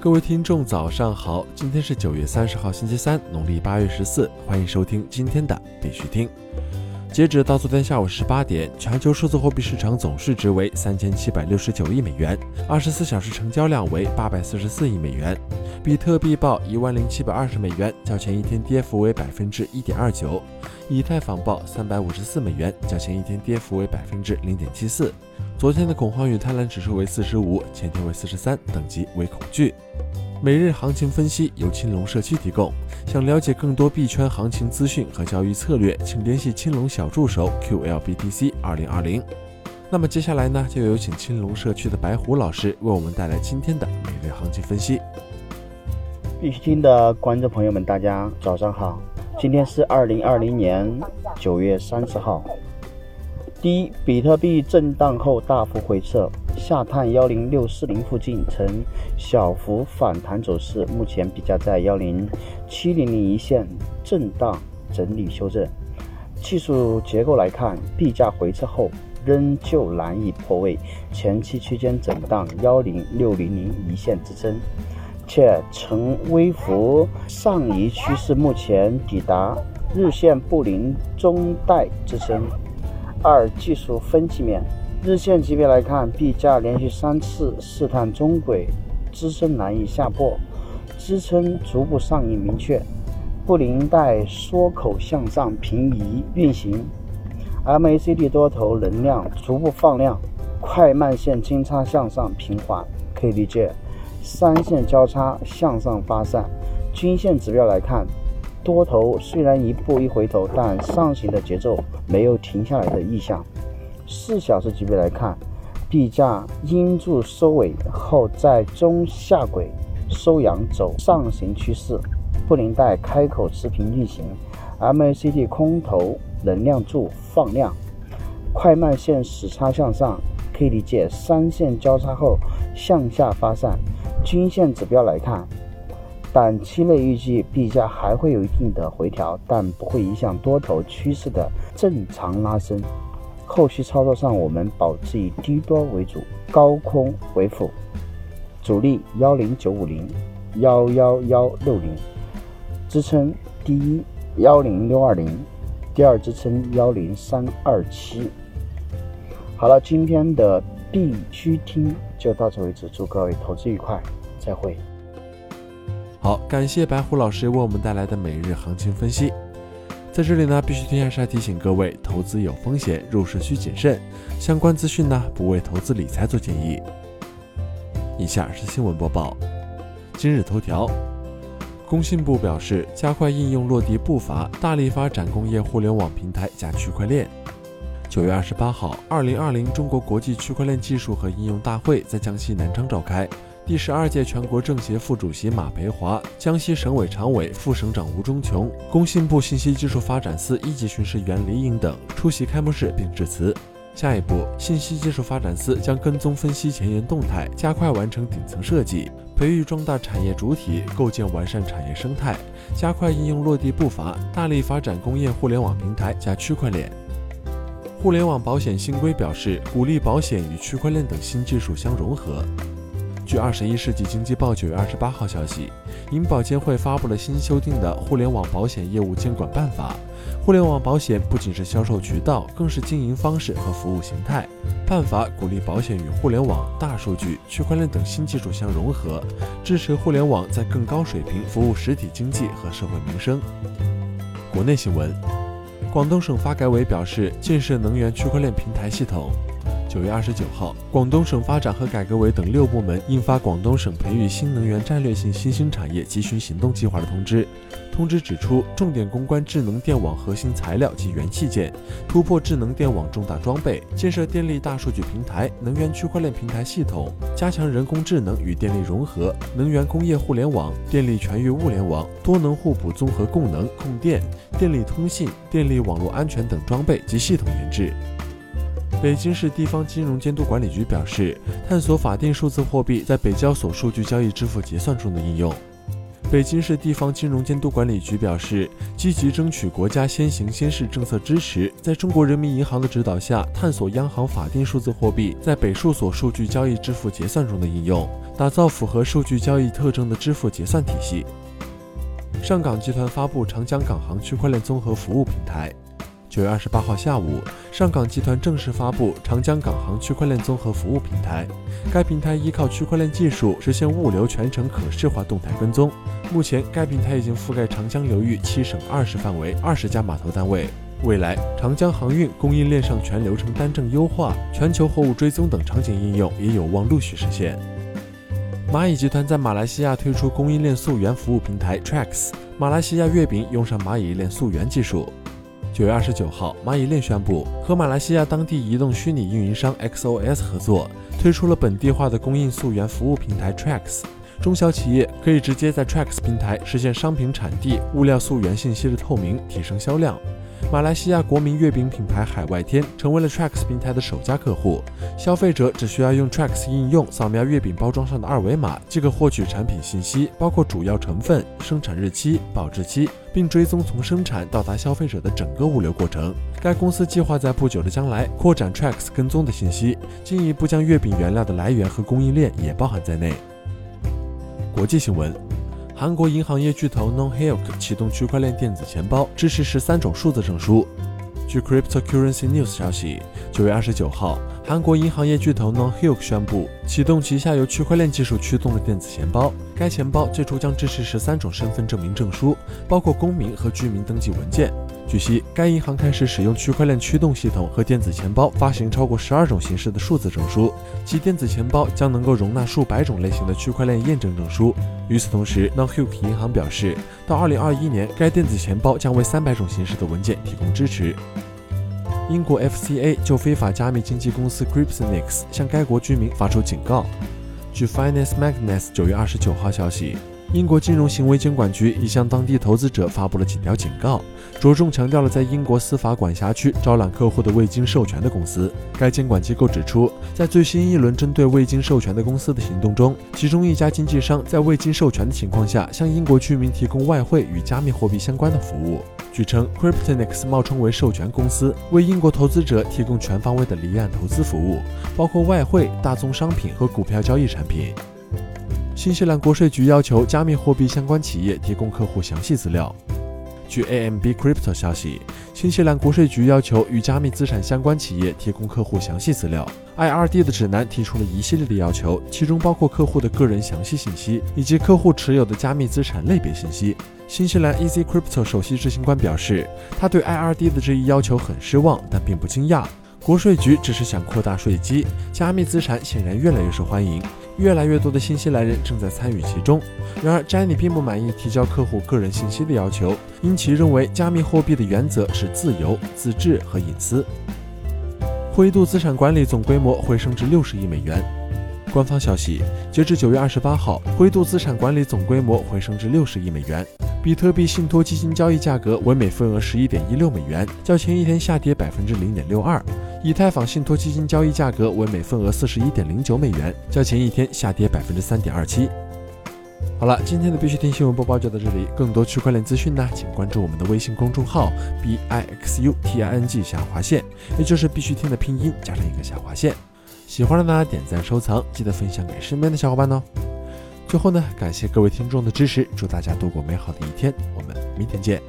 各位听众，早上好！今天是九月三十号，星期三，农历八月十四。欢迎收听今天的必须听。截止到昨天下午十八点，全球数字货币市场总市值为三千七百六十九亿美元，二十四小时成交量为八百四十四亿美元。比特币报一万零七百二十美元，较前一天跌幅为百分之一点二九；以太坊报三百五十四美元，较前一天跌幅为百分之零点七四。昨天的恐慌与贪婪指数为四十五，前天为四十三，等级为恐惧。每日行情分析由青龙社区提供。想了解更多币圈行情资讯和交易策略，请联系青龙小助手 QLBTC 二零二零。那么接下来呢，就有请青龙社区的白虎老师为我们带来今天的每日行情分析。必须听的观众朋友们，大家早上好，今天是二零二零年九月三十号。第一，比特币震荡后大幅回撤，下探幺零六四零附近呈小幅反弹走势，目前比价在幺零七零零一线震荡整理修正。技术结构来看，币价回撤后仍旧难以破位前期区间震荡幺零六零零一线支撑，且呈微幅上移趋势，目前抵达日线布林中带支撑。二、技术分析面，日线级别来看，币价连续三次试探中轨支撑难以下破，支撑逐步上移明确，布林带缩口向上平移运行，MACD 多头能量逐步放量，快慢线金叉向上平缓，可以理解三线交叉向上发散。均线指标来看。多头虽然一步一回头，但上行的节奏没有停下来的意向。四小时级别来看，币价阴柱收尾后，在中下轨收阳走上行趋势，布林带开口持平运行，MACD 空头能量柱放量，快慢线死叉向上，可以理解三线交叉后向下发散。均线指标来看。短期内预计币价还会有一定的回调，但不会影响多头趋势的正常拉升。后续操作上，我们保持以低多为主，高空为辅。主力幺零九五零、幺幺幺六零，支撑第一幺零六二零，第二支撑幺零三二七。好了，今天的必须听就到此为止，祝各位投资愉快，再会。好，感谢白虎老师为我们带来的每日行情分析。在这里呢，必须天下是要提醒各位，投资有风险，入市需谨慎。相关资讯呢，不为投资理财做建议。以下是新闻播报。今日头条，工信部表示，加快应用落地步伐，大力发展工业互联网平台加区块链。九月二十八号，二零二零中国国际区块链技术和应用大会在江西南昌召开。第十二届全国政协副主席马培华、江西省委常委、副省长吴忠琼、工信部信息技术发展司一级巡视员李颖等出席开幕式并致辞。下一步，信息技术发展司将跟踪分析前沿动态，加快完成顶层设计，培育壮大产业主体，构建完善产业生态，加快应用落地步伐，大力发展工业互联网平台加区块链。互联网保险新规表示，鼓励保险与区块链等新技术相融合。据《二十一世纪经济报》九月二十八号消息，银保监会发布了新修订的《互联网保险业务监管办法》。互联网保险不仅是销售渠道，更是经营方式和服务形态。办法鼓励保险与互联网、大数据、区块链等新技术相融合，支持互联网在更高水平服务实体经济和社会民生。国内新闻，广东省发改委表示，建设能源区块链平台系统。九月二十九号，广东省发展和改革委等六部门印发《广东省培育新能源战略性新兴产业集群行动计划》的通知。通知指出，重点攻关智能电网核心材料及元器件，突破智能电网重大装备，建设电力大数据平台、能源区块链平台系统，加强人工智能与电力融合、能源工业互联网、电力全域物联网、多能互补综合供能供电、电力通信、电力网络安全等装备及系统研制。北京市地方金融监督管理局表示，探索法定数字货币在北交所数据交易支付结算中的应用。北京市地方金融监督管理局表示，积极争取国家先行先试政策支持，在中国人民银行的指导下，探索央行法定数字货币在北数所数据交易支付结算中的应用，打造符合数据交易特征的支付结算体系。上港集团发布长江港行区块链综合服务平台。九月二十八号下午，上港集团正式发布长江港航区块链综合服务平台。该平台依靠区块链技术实现物流全程可视化动态跟踪。目前，该平台已经覆盖长江流域七省二十范围二十家码头单位。未来，长江航运供应链上全流程单证优化、全球货物追踪等场景应用也有望陆续实现。蚂蚁集团在马来西亚推出供应链溯源服务平台 Trax，马来西亚月饼用上蚂蚁链溯源技术。九月二十九号，蚂蚁链宣布和马来西亚当地移动虚拟运营商 XOS 合作，推出了本地化的供应溯源服务平台 Trax。中小企业可以直接在 Trax 平台实现商品产地、物料溯源信息的透明，提升销量。马来西亚国民月饼品牌海外天成为了 Trax 平台的首家客户。消费者只需要用 Trax 应用扫描月饼包装上的二维码，即可获取产品信息，包括主要成分、生产日期、保质期，并追踪从生产到达消费者的整个物流过程。该公司计划在不久的将来扩展 Trax 跟踪的信息，进一步将月饼原料的来源和供应链也包含在内。国际新闻。韩国银行业巨头 Nonhilk 启动区块链电子钱包，支持十三种数字证书。据 Cryptocurrency News 消息，九月二十九号，韩国银行业巨头 Nonhilk 宣布启动旗下由区块链技术驱动的电子钱包。该钱包最初将支持十三种身份证明证书，包括公民和居民登记文件。据悉，该银行开始使用区块链驱动系统和电子钱包发行超过十二种形式的数字证书，其电子钱包将能够容纳数百种类型的区块链验证证书。与此同时，Nonhyuk 银行表示，到二零二一年，该电子钱包将为三百种形式的文件提供支持。英国 FCA 就非法加密经纪公司 Cryptonix 向该国居民发出警告。据 Finance Magazine 九月二十九号消息。英国金融行为监管局已向当地投资者发布了几条警告，着重强调了在英国司法管辖区招揽客户的未经授权的公司。该监管机构指出，在最新一轮针对未经授权的公司的行动中，其中一家经纪商在未经授权的情况下向英国居民提供外汇与加密货币相关的服务。据称，Cryptonix 冒充为授权公司，为英国投资者提供全方位的离岸投资服务，包括外汇、大宗商品和股票交易产品。新西兰国税局要求加密货币相关企业提供客户详细资料。据 AMB Crypto 消息，新西兰国税局要求与加密资产相关企业提供客户详细资料。IRD 的指南提出了一系列的要求，其中包括客户的个人详细信息以及客户持有的加密资产类别信息。新西兰 Easy Crypto 首席执行官表示，他对 IRD 的这一要求很失望，但并不惊讶。国税局只是想扩大税基，加密资产显然越来越受欢迎。越来越多的新西兰人正在参与其中。然而，Jenny 并不满意提交客户个人信息的要求，因其认为加密货币的原则是自由、自治和隐私。灰度资产管理总规模回升至六十亿美元。官方消息，截至九月二十八号，灰度资产管理总规模回升至六十亿美元。比特币信托基金交易价格为每份额十一点一六美元，较前一天下跌百分之零点六二。以太坊信托基金交易价格为每份额四十一点零九美元，较前一天下跌百分之三点二七。好了，今天的必须听新闻播报就到这里。更多区块链资讯呢，请关注我们的微信公众号 b i x u t i n g 下划线，也就是必须听的拼音加上一个下划线。喜欢的呢，点赞收藏，记得分享给身边的小伙伴哦。最后呢，感谢各位听众的支持，祝大家度过美好的一天，我们明天见。